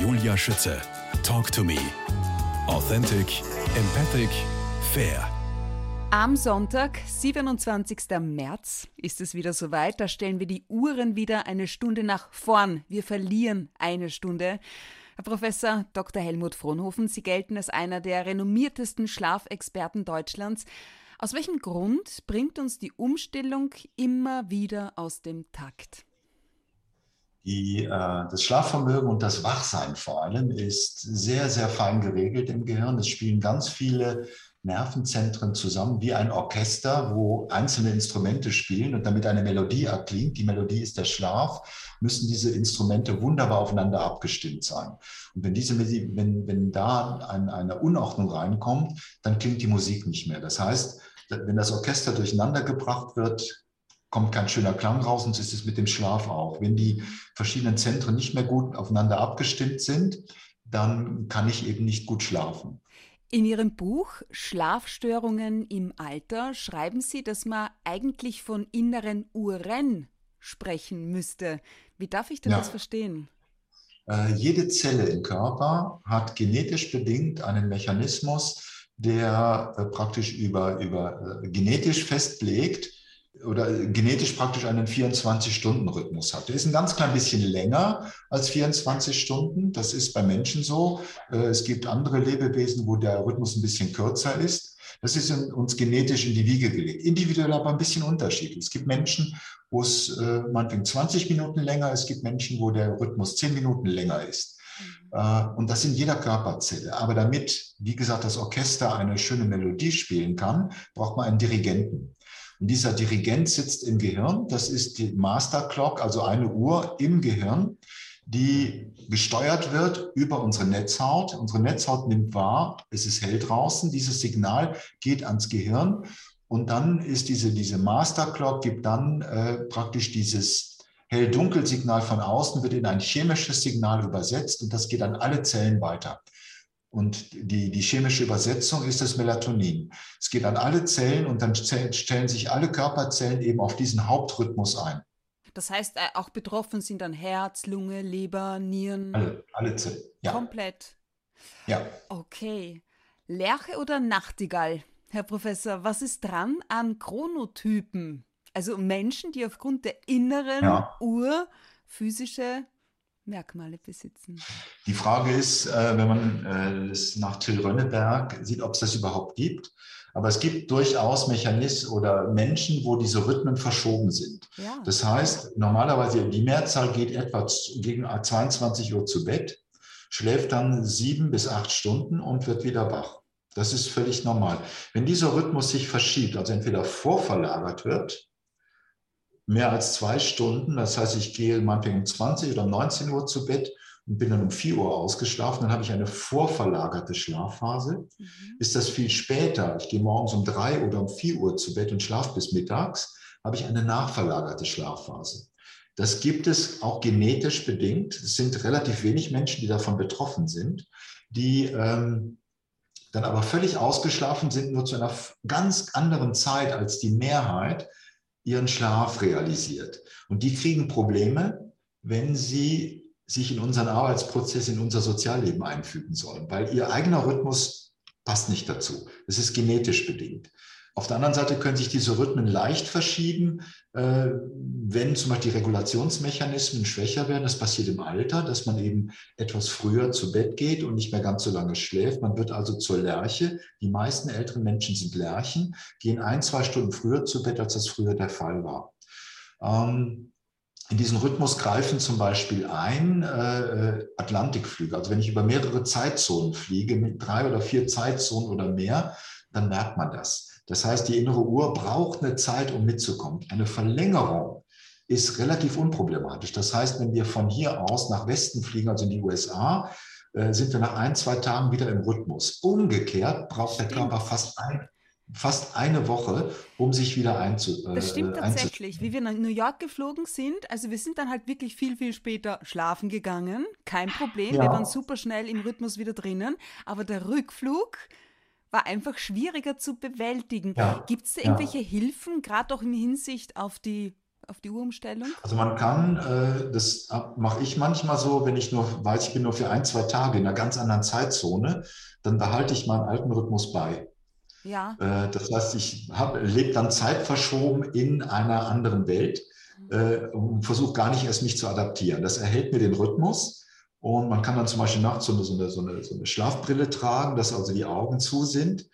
Julia Schütze. Talk to me. Authentic, empathic, fair. Am Sonntag, 27. März, ist es wieder soweit. Da stellen wir die Uhren wieder eine Stunde nach vorn. Wir verlieren eine Stunde. Herr Professor Dr. Helmut Fronhofen, Sie gelten als einer der renommiertesten Schlafexperten Deutschlands. Aus welchem Grund bringt uns die Umstellung immer wieder aus dem Takt? Die, äh, das Schlafvermögen und das Wachsein vor allem ist sehr, sehr fein geregelt im Gehirn. Es spielen ganz viele Nervenzentren zusammen wie ein Orchester, wo einzelne Instrumente spielen und damit eine Melodie erklingt, die Melodie ist der Schlaf, müssen diese Instrumente wunderbar aufeinander abgestimmt sein. Und wenn, diese, wenn, wenn da ein, eine Unordnung reinkommt, dann klingt die Musik nicht mehr. Das heißt, wenn das Orchester durcheinander gebracht wird, kommt kein schöner Klang raus und so ist es mit dem Schlaf auch. Wenn die verschiedenen Zentren nicht mehr gut aufeinander abgestimmt sind, dann kann ich eben nicht gut schlafen. In Ihrem Buch Schlafstörungen im Alter schreiben Sie, dass man eigentlich von inneren Uhren sprechen müsste. Wie darf ich denn ja. das verstehen? Äh, jede Zelle im Körper hat genetisch bedingt einen Mechanismus, der äh, praktisch über, über äh, genetisch festlegt, oder genetisch praktisch einen 24-Stunden-Rhythmus hat. Der ist ein ganz klein bisschen länger als 24 Stunden. Das ist bei Menschen so. Äh, es gibt andere Lebewesen, wo der Rhythmus ein bisschen kürzer ist. Das ist uns genetisch in die Wiege gelegt. Individuell aber ein bisschen unterschiedlich. Es gibt Menschen, wo es äh, meinetwegen 20 Minuten länger ist. Es gibt Menschen, wo der Rhythmus 10 Minuten länger ist. Mhm. Äh, und das in jeder Körperzelle. Aber damit, wie gesagt, das Orchester eine schöne Melodie spielen kann, braucht man einen Dirigenten. Und dieser Dirigent sitzt im Gehirn. Das ist die Master Clock, also eine Uhr im Gehirn, die gesteuert wird über unsere Netzhaut. Unsere Netzhaut nimmt wahr, es ist hell draußen. Dieses Signal geht ans Gehirn. Und dann ist diese, diese Master Clock, gibt dann äh, praktisch dieses Hell-Dunkel-Signal von außen, wird in ein chemisches Signal übersetzt und das geht an alle Zellen weiter. Und die, die chemische Übersetzung ist das Melatonin. Es geht an alle Zellen und dann stellen sich alle Körperzellen eben auf diesen Hauptrhythmus ein. Das heißt, äh, auch betroffen sind dann Herz, Lunge, Leber, Nieren. Alle, alle Zellen. Ja. Komplett. Ja. Okay. Lerche oder Nachtigall? Herr Professor, was ist dran an Chronotypen? Also Menschen, die aufgrund der inneren ja. Uhr physische Merkmale besitzen. Die Frage ist, äh, wenn man äh, es nach Till Rönneberg sieht, ob es das überhaupt gibt. Aber es gibt durchaus Mechanismen oder Menschen, wo diese Rhythmen verschoben sind. Ja. Das heißt, normalerweise die Mehrzahl geht etwa gegen 22 Uhr zu Bett, schläft dann sieben bis acht Stunden und wird wieder wach. Das ist völlig normal. Wenn dieser Rhythmus sich verschiebt, also entweder vorverlagert wird, mehr als zwei Stunden. Das heißt, ich gehe meinetwegen um 20 oder 19 Uhr zu Bett und bin dann um 4 Uhr ausgeschlafen. Dann habe ich eine vorverlagerte Schlafphase. Mhm. Ist das viel später, ich gehe morgens um 3 oder um 4 Uhr zu Bett und schlafe bis mittags, habe ich eine nachverlagerte Schlafphase. Das gibt es auch genetisch bedingt. Es sind relativ wenig Menschen, die davon betroffen sind, die ähm, dann aber völlig ausgeschlafen sind, nur zu einer ganz anderen Zeit als die Mehrheit ihren Schlaf realisiert. Und die kriegen Probleme, wenn sie sich in unseren Arbeitsprozess, in unser Sozialleben einfügen sollen, weil ihr eigener Rhythmus passt nicht dazu. Es ist genetisch bedingt. Auf der anderen Seite können sich diese Rhythmen leicht verschieben, äh, wenn zum Beispiel die Regulationsmechanismen schwächer werden. Das passiert im Alter, dass man eben etwas früher zu Bett geht und nicht mehr ganz so lange schläft. Man wird also zur Lerche. Die meisten älteren Menschen sind Lerchen, gehen ein, zwei Stunden früher zu Bett, als das früher der Fall war. Ähm, in diesen Rhythmus greifen zum Beispiel ein äh, Atlantikflüge. Also wenn ich über mehrere Zeitzonen fliege, mit drei oder vier Zeitzonen oder mehr, dann merkt man das. Das heißt, die innere Uhr braucht eine Zeit, um mitzukommen. Eine Verlängerung ist relativ unproblematisch. Das heißt, wenn wir von hier aus nach Westen fliegen, also in die USA, äh, sind wir nach ein, zwei Tagen wieder im Rhythmus. Umgekehrt braucht der Körper fast ein, fast eine Woche, um sich wieder einzu. Äh, das stimmt tatsächlich. Wie wir nach New York geflogen sind, also wir sind dann halt wirklich viel, viel später schlafen gegangen. Kein Problem. Ja. Wir waren super schnell im Rhythmus wieder drinnen. Aber der Rückflug, war einfach schwieriger zu bewältigen. Ja, Gibt es da irgendwelche ja. Hilfen, gerade auch in Hinsicht auf die auf die Uhrumstellung? Also man kann, äh, das mache ich manchmal so, wenn ich nur weiß, ich bin nur für ein, zwei Tage in einer ganz anderen Zeitzone, dann behalte ich meinen alten Rhythmus bei. Ja. Äh, das heißt, ich lebe dann zeitverschoben in einer anderen Welt mhm. äh, und versuche gar nicht erst mich zu adaptieren. Das erhält mir den Rhythmus. Und man kann dann zum Beispiel nachts so eine, so eine, so eine, Schlafbrille tragen, dass also die Augen zu sind.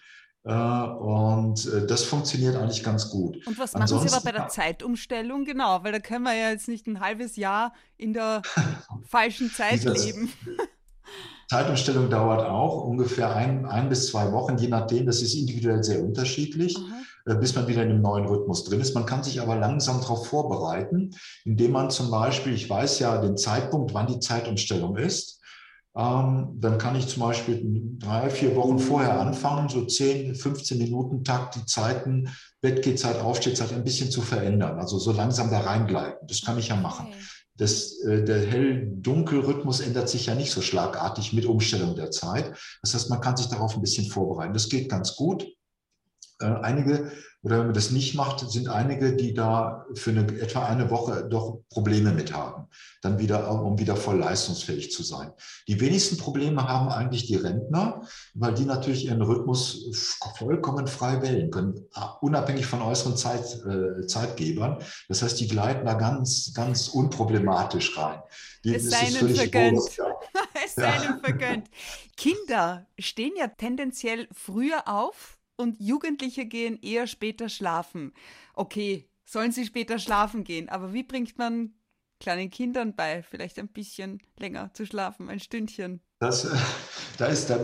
Äh, und äh, das funktioniert eigentlich ganz gut. Und was Ansonsten, machen Sie aber bei der Zeitumstellung? Genau, weil da können wir ja jetzt nicht ein halbes Jahr in der falschen Zeit leben. Zeitumstellung dauert auch ungefähr ein, ein bis zwei Wochen, je nachdem. Das ist individuell sehr unterschiedlich, Aha. Äh, bis man wieder in einem neuen Rhythmus drin ist. Man kann sich aber langsam darauf vorbereiten, indem man zum Beispiel, ich weiß ja den Zeitpunkt, wann die Zeitumstellung ist. Ähm, dann kann ich zum Beispiel drei, vier Wochen vorher anfangen, so 10, 15 Minuten Takt die Zeiten, Bettgehzeit, Aufstehzeit ein bisschen zu verändern. Also so langsam da reingleiten. Das kann ich ja machen. Okay. Das, äh, der Hell-Dunkel-Rhythmus ändert sich ja nicht so schlagartig mit Umstellung der Zeit. Das heißt, man kann sich darauf ein bisschen vorbereiten. Das geht ganz gut. Äh, einige oder wenn man das nicht macht, sind einige, die da für eine, etwa eine Woche doch Probleme mit haben, dann wieder, um wieder voll leistungsfähig zu sein. Die wenigsten Probleme haben eigentlich die Rentner, weil die natürlich ihren Rhythmus vollkommen frei wählen können, unabhängig von äußeren Zeit, äh, Zeitgebern. Das heißt, die gleiten da ganz, ganz unproblematisch rein. Die, es sei ihnen vergönnt. es sei ihnen vergönnt. Kinder stehen ja tendenziell früher auf und Jugendliche gehen eher später schlafen. Okay, sollen sie später schlafen gehen, aber wie bringt man kleinen Kindern bei, vielleicht ein bisschen länger zu schlafen, ein Stündchen? Das, da, ist, da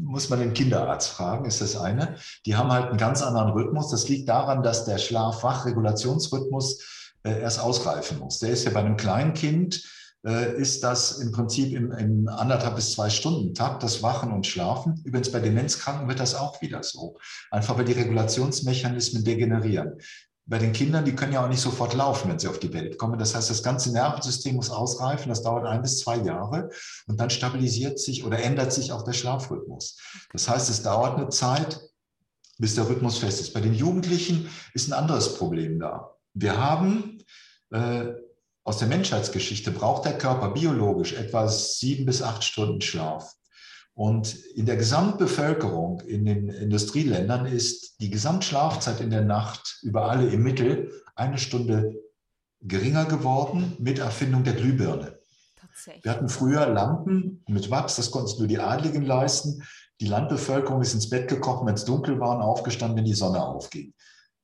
muss man den Kinderarzt fragen, ist das eine. Die haben halt einen ganz anderen Rhythmus. Das liegt daran, dass der Schlaf-Wach-Regulationsrhythmus äh, erst ausreifen muss. Der ist ja bei einem kleinen Kind äh, ist das im Prinzip im, im anderthalb bis zwei Stunden Takt, das Wachen und Schlafen. Übrigens bei Demenzkranken wird das auch wieder so. Einfach weil die Regulationsmechanismen degenerieren. Bei den Kindern, die können ja auch nicht sofort laufen, wenn sie auf die Welt kommen. Das heißt, das ganze Nervensystem muss ausreifen. Das dauert ein bis zwei Jahre. Und dann stabilisiert sich oder ändert sich auch der Schlafrhythmus. Das heißt, es dauert eine Zeit, bis der Rhythmus fest ist. Bei den Jugendlichen ist ein anderes Problem da. Wir haben äh, aus der Menschheitsgeschichte braucht der Körper biologisch etwa sieben bis acht Stunden Schlaf. Und in der Gesamtbevölkerung in den Industrieländern ist die Gesamtschlafzeit in der Nacht über alle im Mittel eine Stunde geringer geworden mit Erfindung der Glühbirne. Wir hatten früher Lampen mit Wachs, das konnten nur die Adligen leisten. Die Landbevölkerung ist ins Bett gekocht, wenn es dunkel war und aufgestanden, wenn die Sonne aufging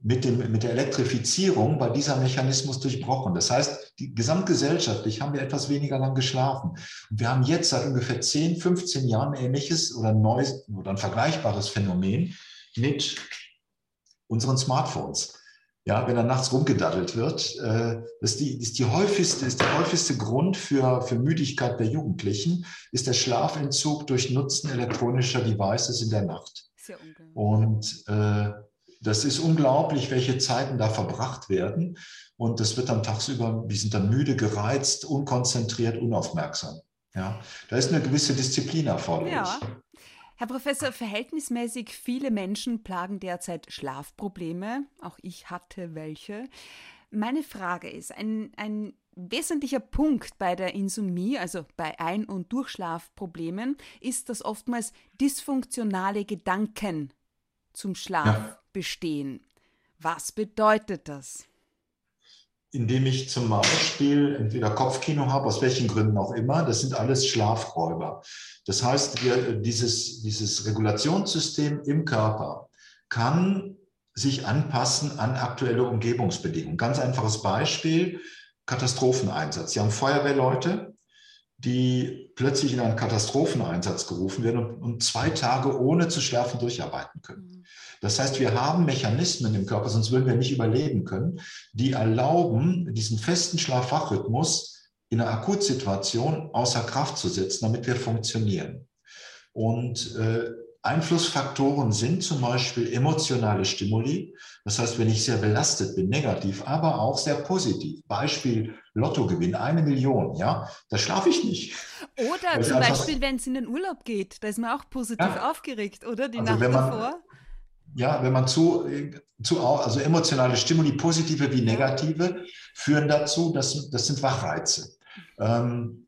mit, dem, mit der Elektrifizierung war dieser Mechanismus durchbrochen. Das heißt, die, gesamtgesellschaftlich haben wir etwas weniger lang geschlafen. Und wir haben jetzt seit ungefähr 10, 15 Jahren ein ähnliches oder ein neues oder ein vergleichbares Phänomen mit unseren Smartphones. Ja, wenn da nachts rumgedaddelt wird, äh, ist, die, ist, die häufigste, ist der häufigste Grund für, für Müdigkeit der Jugendlichen, ist der Schlafentzug durch Nutzen elektronischer Devices in der Nacht. Sehr Und äh, das ist unglaublich, welche Zeiten da verbracht werden. Und das wird dann tagsüber, die sind dann müde, gereizt, unkonzentriert, unaufmerksam. Ja, da ist eine gewisse Disziplin erforderlich. Ja. Herr Professor, verhältnismäßig viele Menschen plagen derzeit Schlafprobleme. Auch ich hatte welche. Meine Frage ist, ein, ein wesentlicher Punkt bei der Insomnie, also bei Ein- und Durchschlafproblemen, ist, dass oftmals dysfunktionale Gedanken zum Schlaf ja. Bestehen. Was bedeutet das? Indem ich zum Beispiel entweder Kopfkino habe, aus welchen Gründen auch immer, das sind alles Schlafräuber. Das heißt, wir, dieses, dieses Regulationssystem im Körper kann sich anpassen an aktuelle Umgebungsbedingungen. Ganz einfaches Beispiel, Katastropheneinsatz. Sie haben Feuerwehrleute, die plötzlich in einen Katastropheneinsatz gerufen werden und, und zwei Tage ohne zu schlafen durcharbeiten können. Mhm. Das heißt, wir haben Mechanismen im Körper, sonst würden wir nicht überleben können, die erlauben, diesen festen Schlaf-Wach-Rhythmus in einer Akutsituation außer Kraft zu setzen, damit wir funktionieren. Und äh, Einflussfaktoren sind zum Beispiel emotionale Stimuli. Das heißt, wenn ich sehr belastet bin, negativ, aber auch sehr positiv. Beispiel Lottogewinn, eine Million, ja, da schlafe ich nicht. Oder zum Beispiel, wenn es in den Urlaub geht, da ist man auch positiv ja. aufgeregt, oder? Die also Nacht man, davor. ja, wenn man zu, zu, also emotionale Stimuli, positive wie negative, führen dazu, dass, das sind Wachreize. Ähm,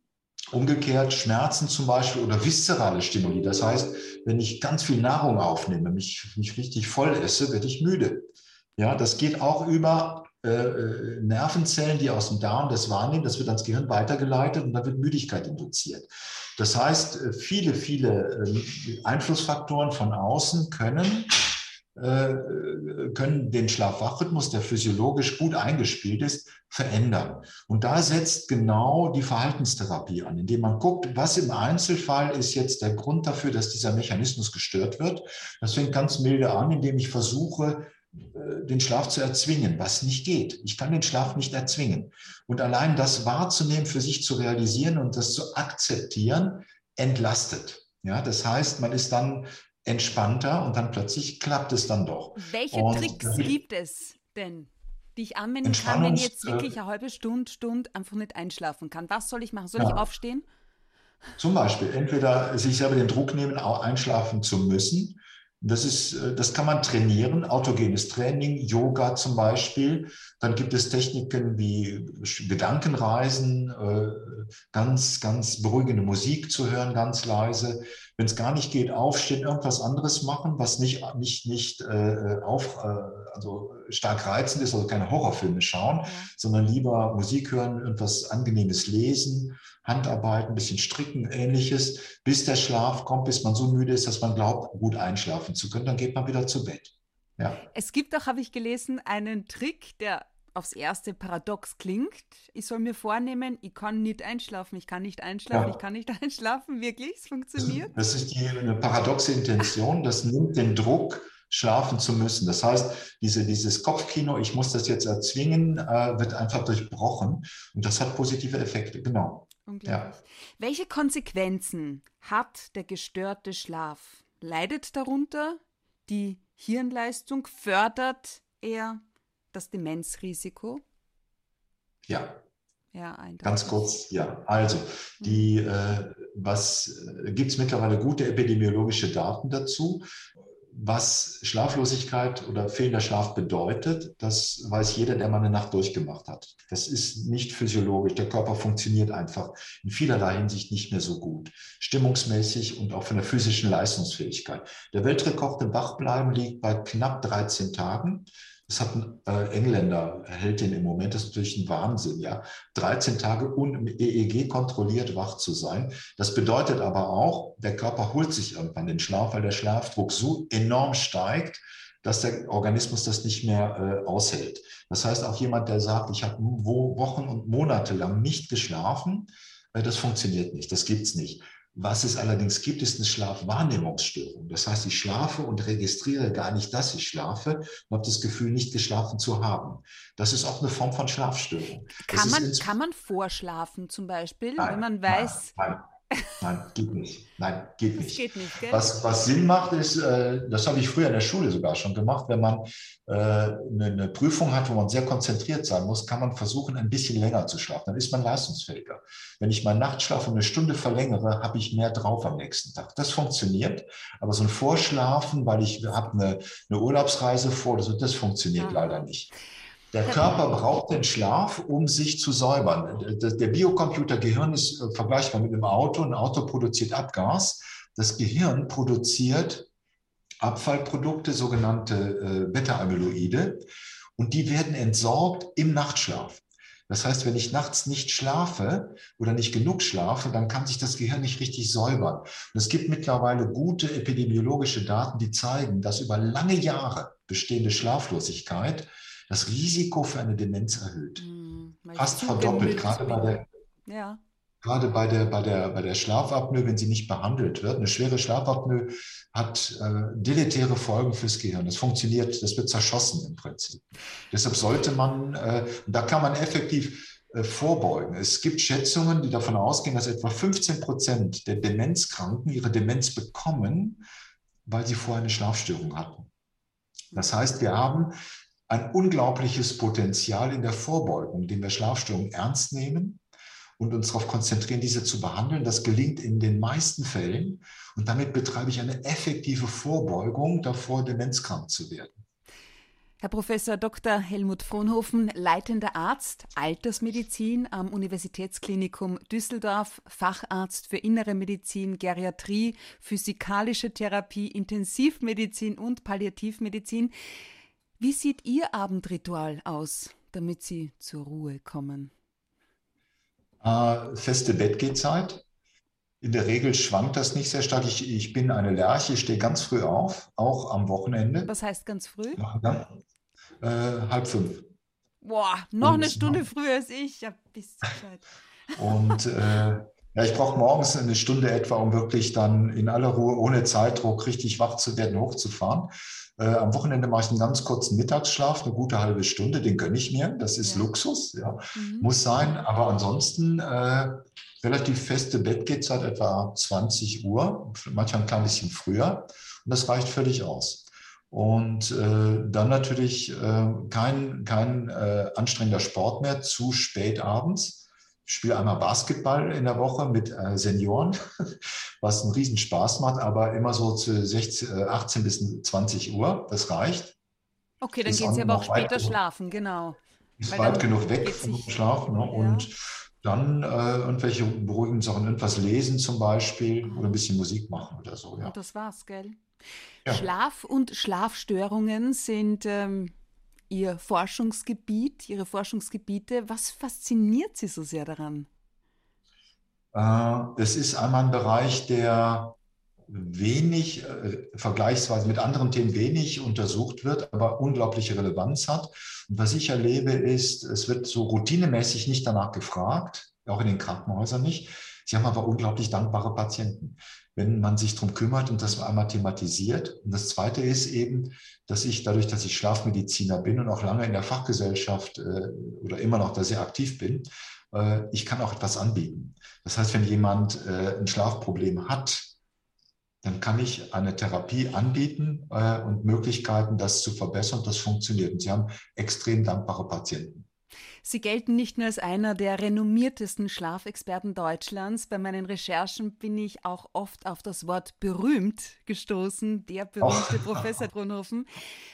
umgekehrt Schmerzen zum Beispiel oder viszerale Stimuli. Das heißt, wenn ich ganz viel Nahrung aufnehme, mich, mich richtig voll esse, werde ich müde. Ja, das geht auch über äh, äh, Nervenzellen, die aus dem Darm das wahrnehmen. Das wird ans Gehirn weitergeleitet und dann wird Müdigkeit induziert. Das heißt, äh, viele, viele äh, Einflussfaktoren von außen können können den Schlaf-Wach-Rhythmus, der physiologisch gut eingespielt ist, verändern. Und da setzt genau die Verhaltenstherapie an, indem man guckt, was im Einzelfall ist jetzt der Grund dafür, dass dieser Mechanismus gestört wird. Das fängt ganz milde an, indem ich versuche, äh, den Schlaf zu erzwingen, was nicht geht. Ich kann den Schlaf nicht erzwingen. Und allein das wahrzunehmen, für sich zu realisieren und das zu akzeptieren, entlastet. Ja, das heißt, man ist dann entspannter und dann plötzlich klappt es dann doch. Welche und Tricks gibt es denn, die ich anwenden kann, wenn ich jetzt wirklich eine halbe Stunde, Stunde einfach nicht einschlafen kann? Was soll ich machen? Soll ja. ich aufstehen? Zum Beispiel entweder sich selber den Druck nehmen, auch einschlafen zu müssen. Das, ist, äh, das kann man trainieren, autogenes Training, Yoga zum Beispiel. Dann gibt es Techniken wie Gedankenreisen, äh, ganz, ganz beruhigende Musik zu hören, ganz leise. Wenn es gar nicht geht, aufstehen, irgendwas anderes machen, was nicht, nicht, nicht äh, auf, äh, also stark reizend ist, also keine Horrorfilme schauen, ja. sondern lieber Musik hören, irgendwas Angenehmes lesen, Handarbeit, ein bisschen stricken, ähnliches, bis der Schlaf kommt, bis man so müde ist, dass man glaubt, gut einschlafen zu können. Dann geht man wieder zu Bett. Ja. Es gibt auch, habe ich gelesen, einen Trick, der aufs erste paradox klingt. Ich soll mir vornehmen, ich kann nicht einschlafen, ich kann nicht einschlafen, ja. ich kann nicht einschlafen. Wirklich, es funktioniert. Das ist die, eine paradoxe Intention. Das nimmt den Druck, schlafen zu müssen. Das heißt, diese, dieses Kopfkino, ich muss das jetzt erzwingen, äh, wird einfach durchbrochen. Und das hat positive Effekte, genau. Ja. Welche Konsequenzen hat der gestörte Schlaf? Leidet darunter die Hirnleistung? Fördert er das Demenzrisiko? Ja. Ja, Ganz kurz, ja. Also, die, mhm. äh, was äh, gibt es mittlerweile gute epidemiologische Daten dazu? was Schlaflosigkeit oder fehlender Schlaf bedeutet, das weiß jeder, der mal eine Nacht durchgemacht hat. Das ist nicht physiologisch. Der Körper funktioniert einfach in vielerlei Hinsicht nicht mehr so gut. Stimmungsmäßig und auch von der physischen Leistungsfähigkeit. Der Weltrekord im Wachbleiben liegt bei knapp 13 Tagen. Das hat ein äh, Engländer, hält den im Moment, das ist natürlich ein Wahnsinn, ja. 13 Tage un EEG kontrolliert wach zu sein. Das bedeutet aber auch, der Körper holt sich irgendwann den Schlaf, weil der Schlafdruck so enorm steigt, dass der Organismus das nicht mehr äh, aushält. Das heißt, auch jemand, der sagt, ich habe Wochen und Monate lang nicht geschlafen, äh, das funktioniert nicht, das gibt's nicht. Was es allerdings gibt, ist eine Schlafwahrnehmungsstörung. Das heißt, ich schlafe und registriere gar nicht, dass ich schlafe und habe das Gefühl, nicht geschlafen zu haben. Das ist auch eine Form von Schlafstörung. Kann, man, kann man vorschlafen zum Beispiel, nein, wenn man weiß, nein, nein. Nein, geht nicht. Nein, geht nicht. Geht nicht was, was Sinn macht, ist, äh, das habe ich früher in der Schule sogar schon gemacht, wenn man äh, eine, eine, Prüfung hat, wo man sehr konzentriert sein muss, kann man versuchen, ein bisschen länger zu schlafen. Dann ist man leistungsfähiger. Wenn ich meinen Nachtschlaf um eine Stunde verlängere, habe ich mehr drauf am nächsten Tag. Das funktioniert, aber so ein Vorschlafen, weil ich habe eine, eine Urlaubsreise vor, das, das funktioniert ja. leider nicht. Der Körper braucht den Schlaf, um sich zu säubern. Der Biocomputer Gehirn ist äh, vergleichbar mit einem Auto. Ein Auto produziert Abgas. Das Gehirn produziert Abfallprodukte, sogenannte äh, Beta-Amyloide. Und die werden entsorgt im Nachtschlaf. Das heißt, wenn ich nachts nicht schlafe oder nicht genug schlafe, dann kann sich das Gehirn nicht richtig säubern. Und es gibt mittlerweile gute epidemiologische Daten, die zeigen, dass über lange Jahre bestehende Schlaflosigkeit das Risiko für eine Demenz erhöht. Hm, Fast verdoppelt, gerade bei der, ja. gerade bei der, bei der, bei der Schlafapnoe, wenn sie nicht behandelt wird. Eine schwere Schlafapnoe hat äh, deletäre Folgen fürs Gehirn. Das funktioniert, das wird zerschossen im Prinzip. Deshalb sollte man, äh, da kann man effektiv äh, vorbeugen. Es gibt Schätzungen, die davon ausgehen, dass etwa 15 Prozent der Demenzkranken ihre Demenz bekommen, weil sie vorher eine Schlafstörung hatten. Das heißt, wir haben ein unglaubliches Potenzial in der Vorbeugung, indem wir Schlafstörungen ernst nehmen und uns darauf konzentrieren, diese zu behandeln. Das gelingt in den meisten Fällen. Und damit betreibe ich eine effektive Vorbeugung davor, demenzkrank zu werden. Herr Professor Dr. Helmut Fronhofen, leitender Arzt Altersmedizin am Universitätsklinikum Düsseldorf, Facharzt für Innere Medizin, Geriatrie, Physikalische Therapie, Intensivmedizin und Palliativmedizin. Wie sieht Ihr Abendritual aus, damit Sie zur Ruhe kommen? Äh, feste Bettgehzeit. In der Regel schwankt das nicht sehr stark. Ich, ich bin eine Lerche, ich stehe ganz früh auf, auch am Wochenende. Was heißt ganz früh? Ja, äh, halb fünf. Boah, noch und, eine Stunde früher als ich. Ja, bis Zeit. Und äh, ja, ich brauche morgens eine Stunde etwa, um wirklich dann in aller Ruhe, ohne Zeitdruck, richtig wach zu werden, hochzufahren. Äh, am Wochenende mache ich einen ganz kurzen Mittagsschlaf, eine gute halbe Stunde, den gönne ich mir. Das ist ja. Luxus, ja. Mhm. muss sein. Aber ansonsten äh, relativ feste Bettgehzeit, etwa 20 Uhr, manchmal ein klein bisschen früher. Und das reicht völlig aus. Und äh, dann natürlich äh, kein, kein äh, anstrengender Sport mehr zu spät abends. Ich spiele einmal Basketball in der Woche mit äh, Senioren, was einen Riesenspaß macht, aber immer so zu 16, 18 äh, bis 20 Uhr. Das reicht. Okay, dann gehen Sie aber auch später schlafen, genau. Ist Weil weit genug weg vom Schlafen. Ne? Ja. Und dann äh, irgendwelche beruhigenden Sachen, irgendwas lesen zum Beispiel oder ein bisschen Musik machen oder so. Ja. Das war's, gell? Ja. Schlaf und Schlafstörungen sind ähm, Ihr Forschungsgebiet, Ihre Forschungsgebiete. Was fasziniert Sie so sehr daran? Äh, es ist einmal ein Bereich, der wenig, äh, vergleichsweise mit anderen Themen wenig untersucht wird, aber unglaubliche Relevanz hat. Und was ich erlebe, ist, es wird so routinemäßig nicht danach gefragt, auch in den Krankenhäusern nicht. Sie haben aber unglaublich dankbare Patienten wenn man sich darum kümmert und das einmal thematisiert. Und das Zweite ist eben, dass ich dadurch, dass ich Schlafmediziner bin und auch lange in der Fachgesellschaft äh, oder immer noch da sehr aktiv bin, äh, ich kann auch etwas anbieten. Das heißt, wenn jemand äh, ein Schlafproblem hat, dann kann ich eine Therapie anbieten äh, und Möglichkeiten, das zu verbessern. Das funktioniert. Und Sie haben extrem dankbare Patienten. Sie gelten nicht nur als einer der renommiertesten Schlafexperten Deutschlands. Bei meinen Recherchen bin ich auch oft auf das Wort berühmt gestoßen, der berühmte oh. Professor Brunhofen.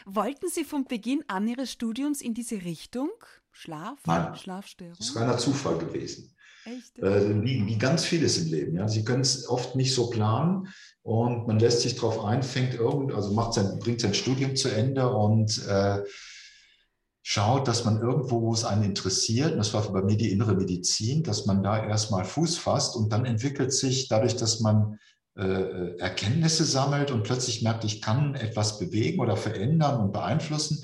Wollten Sie von Beginn an Ihres Studiums in diese Richtung? Schlaf? Nein, Schlafstörung? Das ist reiner Zufall gewesen. Echt? Äh, wie, wie, ganz vieles im Leben. Ja. Sie können es oft nicht so planen und man lässt sich darauf ein, fängt irgend, also macht sein, bringt sein Studium zu Ende und äh, schaut, dass man irgendwo, wo es einen interessiert, und das war bei mir die innere Medizin, dass man da erstmal Fuß fasst und dann entwickelt sich dadurch, dass man äh, Erkenntnisse sammelt und plötzlich merkt, ich kann etwas bewegen oder verändern und beeinflussen,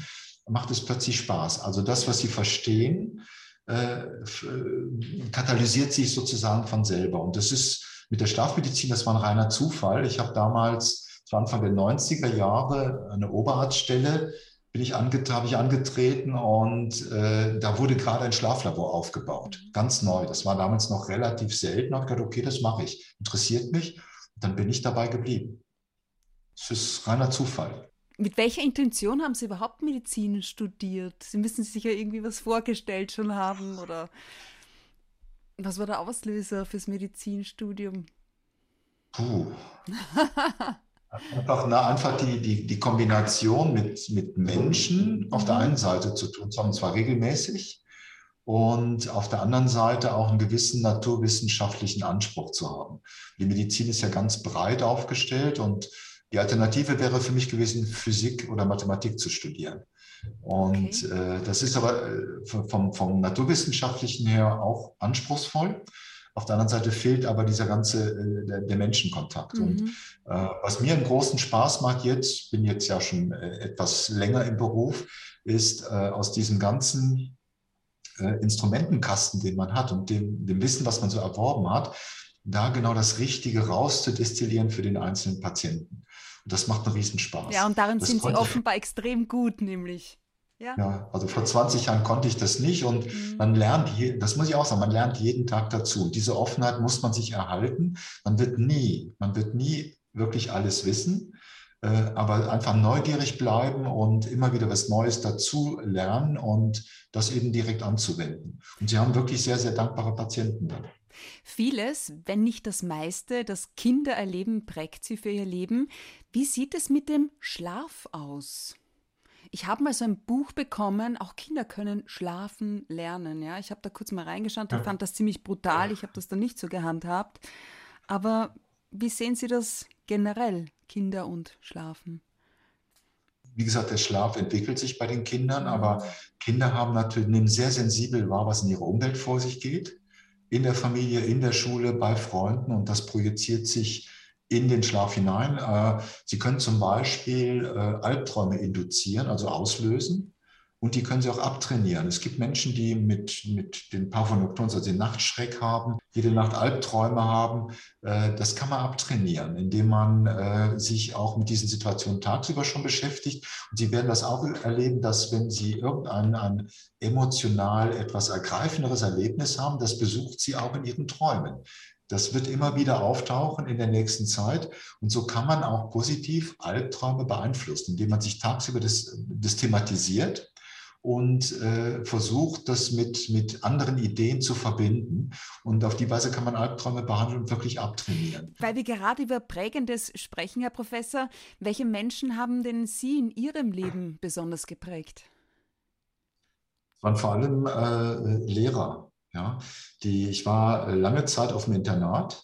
macht es plötzlich Spaß. Also das, was Sie verstehen, äh, äh, katalysiert sich sozusagen von selber. Und das ist mit der Schlafmedizin, das war ein reiner Zufall. Ich habe damals, zu Anfang der 90er Jahre, eine Oberarztstelle bin ich habe ich angetreten und äh, da wurde gerade ein Schlaflabor aufgebaut, mhm. ganz neu. Das war damals noch relativ selten. Ich habe gedacht, okay, das mache ich, interessiert mich. Und dann bin ich dabei geblieben. Es ist reiner Zufall. Mit welcher Intention haben Sie überhaupt Medizin studiert? Sie müssen sich ja irgendwie was vorgestellt schon haben oder was war der Auslöser fürs Medizinstudium? Puh. Einfach, na, einfach die, die, die Kombination mit, mit Menschen auf der mhm. einen Seite zu tun zu haben, und zwar regelmäßig, und auf der anderen Seite auch einen gewissen naturwissenschaftlichen Anspruch zu haben. Die Medizin ist ja ganz breit aufgestellt und die Alternative wäre für mich gewesen, Physik oder Mathematik zu studieren. Und okay. äh, das ist aber äh, vom, vom Naturwissenschaftlichen her auch anspruchsvoll. Auf der anderen Seite fehlt aber dieser ganze äh, der, der, Menschenkontakt. Mhm. Und äh, was mir einen großen Spaß macht jetzt, bin jetzt ja schon äh, etwas länger im Beruf, ist äh, aus diesem ganzen äh, Instrumentenkasten, den man hat und dem, dem Wissen, was man so erworben hat, da genau das Richtige rauszudestillieren für den einzelnen Patienten. Und das macht einen Riesenspaß. Ja, und darin das sind Sie offenbar extrem gut, nämlich. Ja. ja. also vor 20 Jahren konnte ich das nicht und mhm. man lernt, das muss ich auch sagen, man lernt jeden Tag dazu. Diese Offenheit muss man sich erhalten. Man wird nie, man wird nie wirklich alles wissen, äh, aber einfach neugierig bleiben und immer wieder was Neues dazu lernen und das eben direkt anzuwenden. Und Sie haben wirklich sehr, sehr dankbare Patienten dann. Vieles, wenn nicht das meiste, das Kinder erleben, prägt sie für ihr Leben. Wie sieht es mit dem Schlaf aus? Ich habe mal so ein Buch bekommen, auch Kinder können schlafen lernen. Ja, ich habe da kurz mal reingeschaut und fand das ziemlich brutal. Ich habe das dann nicht so gehandhabt. Aber wie sehen Sie das generell, Kinder und Schlafen? Wie gesagt, der Schlaf entwickelt sich bei den Kindern, aber Kinder haben natürlich, nehmen sehr sensibel wahr, was in ihrer Umwelt vor sich geht. In der Familie, in der Schule, bei Freunden und das projiziert sich in den Schlaf hinein. Äh, Sie können zum Beispiel äh, Albträume induzieren, also auslösen. Und die können Sie auch abtrainieren. Es gibt Menschen, die mit, mit den Parvonoctons, also den Nachtschreck haben, jede Nacht Albträume haben. Äh, das kann man abtrainieren, indem man sich auch mit diesen Situationen tagsüber schon beschäftigt. Und Sie werden das auch erleben, dass wenn Sie irgendein ein emotional etwas ergreifenderes Erlebnis haben, das besucht Sie auch in Ihren Träumen. Das wird immer wieder auftauchen in der nächsten Zeit. Und so kann man auch positiv Albträume beeinflussen, indem man sich tagsüber das, das thematisiert und äh, versucht, das mit, mit anderen Ideen zu verbinden. Und auf die Weise kann man Albträume behandeln und wirklich abtrainieren. Weil wir gerade über Prägendes sprechen, Herr Professor, welche Menschen haben denn Sie in Ihrem Leben besonders geprägt? Es waren vor allem äh, Lehrer. Ja, die, ich war äh, lange Zeit auf dem Internat,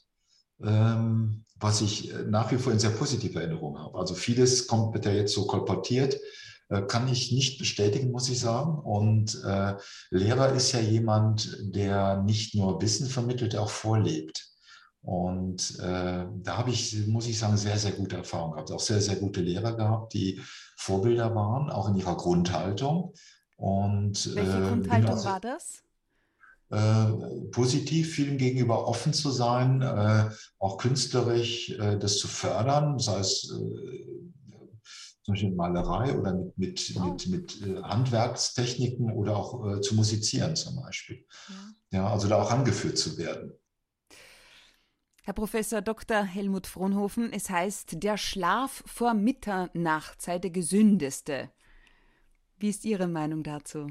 ähm, was ich äh, nach wie vor in sehr positive Erinnerung habe. Also vieles kommt, ja jetzt so kolportiert, äh, kann ich nicht bestätigen, muss ich sagen. Und äh, Lehrer ist ja jemand, der nicht nur Wissen vermittelt, der auch vorlebt. Und äh, da habe ich, muss ich sagen, sehr, sehr gute Erfahrungen gehabt. Auch sehr, sehr gute Lehrer gehabt, die Vorbilder waren, auch in ihrer Grundhaltung. Und, Welche äh, Grundhaltung also, war das? Äh, positiv vielen gegenüber offen zu sein, äh, auch künstlerisch äh, das zu fördern, sei es zum Beispiel Malerei oder mit, mit, wow. mit, mit Handwerkstechniken oder auch zu musizieren zum Beispiel. Ja. ja, also da auch angeführt zu werden. Herr Professor Dr. Helmut Fronhofen, es heißt, der Schlaf vor Mitternacht sei der gesündeste. Wie ist Ihre Meinung dazu?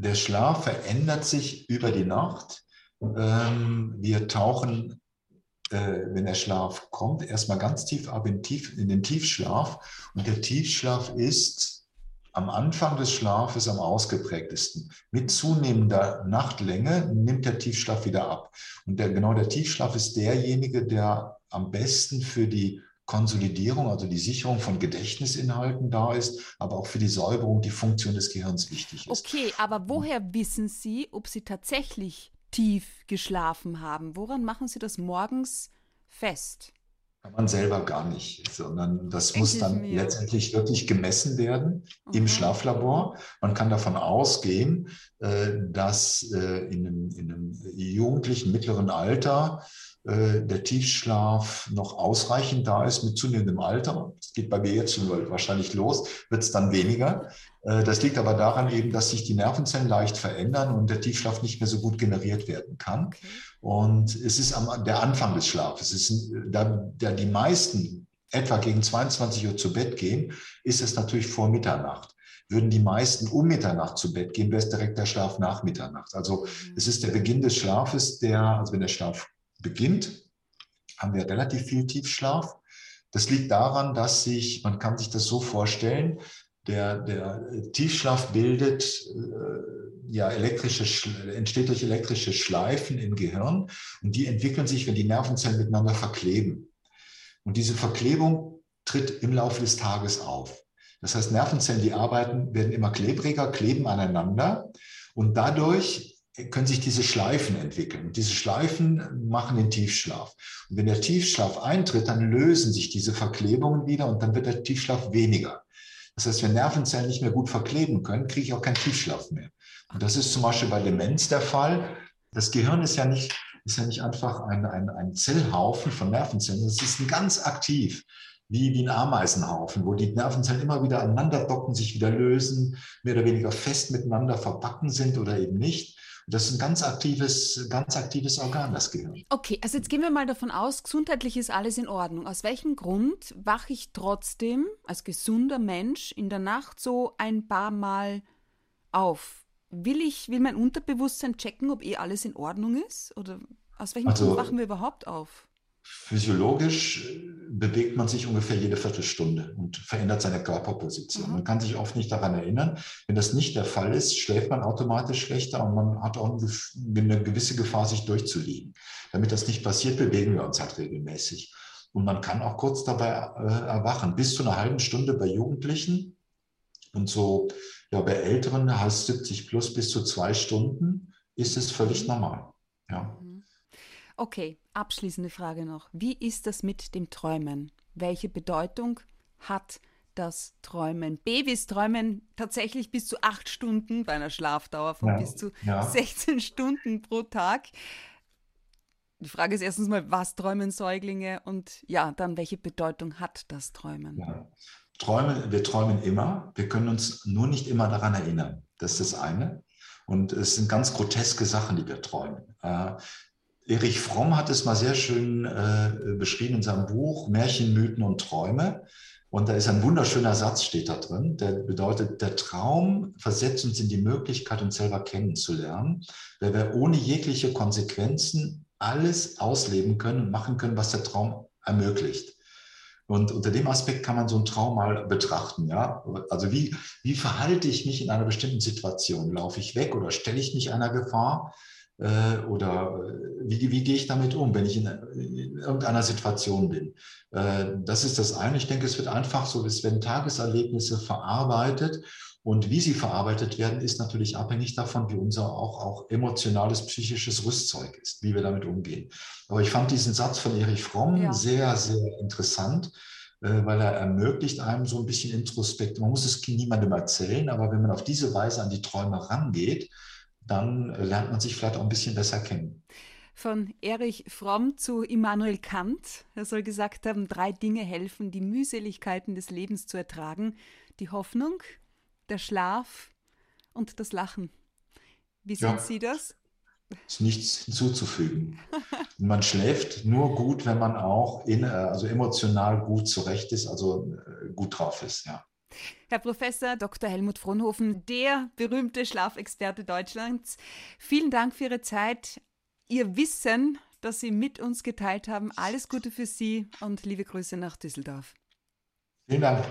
Der Schlaf verändert sich über die Nacht. Ähm, wir tauchen, äh, wenn der Schlaf kommt, erstmal ganz tief ab in, tief, in den Tiefschlaf. Und der Tiefschlaf ist am Anfang des Schlafes am ausgeprägtesten. Mit zunehmender Nachtlänge nimmt der Tiefschlaf wieder ab. Und der, genau der Tiefschlaf ist derjenige, der am besten für die Konsolidierung, also die Sicherung von Gedächtnisinhalten da ist, aber auch für die Säuberung, die Funktion des Gehirns wichtig ist. Okay, aber woher wissen Sie, ob Sie tatsächlich tief geschlafen haben? Woran machen Sie das morgens fest? Kann man selber gar nicht, sondern das muss dann letztendlich wirklich gemessen werden mhm. im Schlaflabor. Man kann davon ausgehen, äh, dass äh, in einem, in einem jugendlichen mittleren Alter der Tiefschlaf noch ausreichend da ist mit zunehmendem Alter. Das geht bei mir jetzt schon wahrscheinlich los, wird es dann weniger. Äh, das liegt aber daran eben, dass sich die Nervenzellen leicht verändern und der Tiefschlaf nicht mehr so gut generiert werden kann. Und es ist am, der Anfang des Schlafes. Es ist, da, da die meisten etwa gegen 22 Uhr zu Bett gehen, ist es natürlich vor Mitternacht. Würden die meisten um Mitternacht zu Bett gehen, wäre es direkt der Schlaf nach Mitternacht. Also mhm. es ist der Beginn des Schlafes, der, also wenn der Schlaf beginnt, haben wir relativ viel Tiefschlaf. Das liegt daran, dass sich, man kann sich das so vorstellen, der, der Tiefschlaf bildet äh, ja elektrische, entsteht durch elektrische Schleifen im Gehirn und die entwickeln sich, wenn die Nervenzellen miteinander verkleben. Und diese Verklebung tritt im Laufe des Tages auf. Das heißt, Nervenzellen, die arbeiten, werden immer klebriger, kleben aneinander und dadurch können sich diese Schleifen entwickeln. Und diese Schleifen machen den Tiefschlaf. Und wenn der Tiefschlaf eintritt, dann lösen sich diese Verklebungen wieder und dann wird der Tiefschlaf weniger. Das heißt, wenn Nervenzellen nicht mehr gut verkleben können, kriege ich auch keinen Tiefschlaf mehr. Und das ist zum Beispiel bei Demenz der Fall. Das Gehirn ist ja nicht, ist ja nicht einfach ein, ein, ein Zellhaufen von Nervenzellen. Das ist ganz aktiv wie, wie ein Ameisenhaufen, wo die Nervenzellen immer wieder aneinander docken, sich wieder lösen, mehr oder weniger fest miteinander verbacken sind oder eben nicht. Das ist ein ganz aktives, ganz aktives Organ, das Gehirn. Okay, also jetzt gehen wir mal davon aus, gesundheitlich ist alles in Ordnung. Aus welchem Grund wache ich trotzdem als gesunder Mensch in der Nacht so ein paar Mal auf? Will ich, will mein Unterbewusstsein checken, ob eh alles in Ordnung ist? Oder Aus welchem also, Grund wachen wir überhaupt auf? Physiologisch äh, bewegt man sich ungefähr jede Viertelstunde und verändert seine Körperposition. Mhm. Man kann sich oft nicht daran erinnern. Wenn das nicht der Fall ist, schläft man automatisch schlechter und man hat auch eine gewisse Gefahr, sich durchzuliegen. Damit das nicht passiert, bewegen wir uns halt regelmäßig. Und man kann auch kurz dabei äh, erwachen, bis zu einer halben Stunde bei Jugendlichen und so ja, bei Älteren heißt 70 plus bis zu zwei Stunden ist es völlig normal. Ja. Mhm. Okay, abschließende Frage noch. Wie ist das mit dem Träumen? Welche Bedeutung hat das Träumen? Babys träumen tatsächlich bis zu acht Stunden bei einer Schlafdauer von ja, bis zu ja. 16 Stunden pro Tag. Die Frage ist erstens mal, was träumen Säuglinge und ja, dann welche Bedeutung hat das Träumen? Ja. Träume, wir träumen immer, wir können uns nur nicht immer daran erinnern. Das ist das eine. Und es sind ganz groteske Sachen, die wir träumen. Erich Fromm hat es mal sehr schön äh, beschrieben in seinem Buch Märchen, Mythen und Träume. Und da ist ein wunderschöner Satz, steht da drin, der bedeutet, der Traum versetzt uns in die Möglichkeit, uns selber kennenzulernen, weil wir ohne jegliche Konsequenzen alles ausleben können und machen können, was der Traum ermöglicht. Und unter dem Aspekt kann man so einen Traum mal betrachten. Ja? Also wie, wie verhalte ich mich in einer bestimmten Situation? Laufe ich weg oder stelle ich mich einer Gefahr? Äh, oder äh, wie, wie gehe ich damit um, wenn ich in, in irgendeiner Situation bin? Äh, das ist das eine. Ich denke, es wird einfach so, es werden Tageserlebnisse verarbeitet und wie sie verarbeitet werden, ist natürlich abhängig davon, wie unser auch, auch emotionales, psychisches Rüstzeug ist, wie wir damit umgehen. Aber ich fand diesen Satz von Erich Fromm ja. sehr, sehr interessant, äh, weil er ermöglicht einem so ein bisschen Introspekt. Man muss es niemandem erzählen, aber wenn man auf diese Weise an die Träume rangeht, dann lernt man sich vielleicht auch ein bisschen besser kennen. Von Erich Fromm zu Immanuel Kant. Er soll gesagt haben, drei Dinge helfen, die Mühseligkeiten des Lebens zu ertragen. Die Hoffnung, der Schlaf und das Lachen. Wie sehen ja, Sie das? Ist nichts hinzuzufügen. man schläft nur gut, wenn man auch in, also emotional gut zurecht ist, also äh, gut drauf ist, ja. Herr Professor Dr. Helmut Fronhofen, der berühmte Schlafexperte Deutschlands, vielen Dank für Ihre Zeit, Ihr Wissen, das Sie mit uns geteilt haben. Alles Gute für Sie und liebe Grüße nach Düsseldorf. Vielen Dank.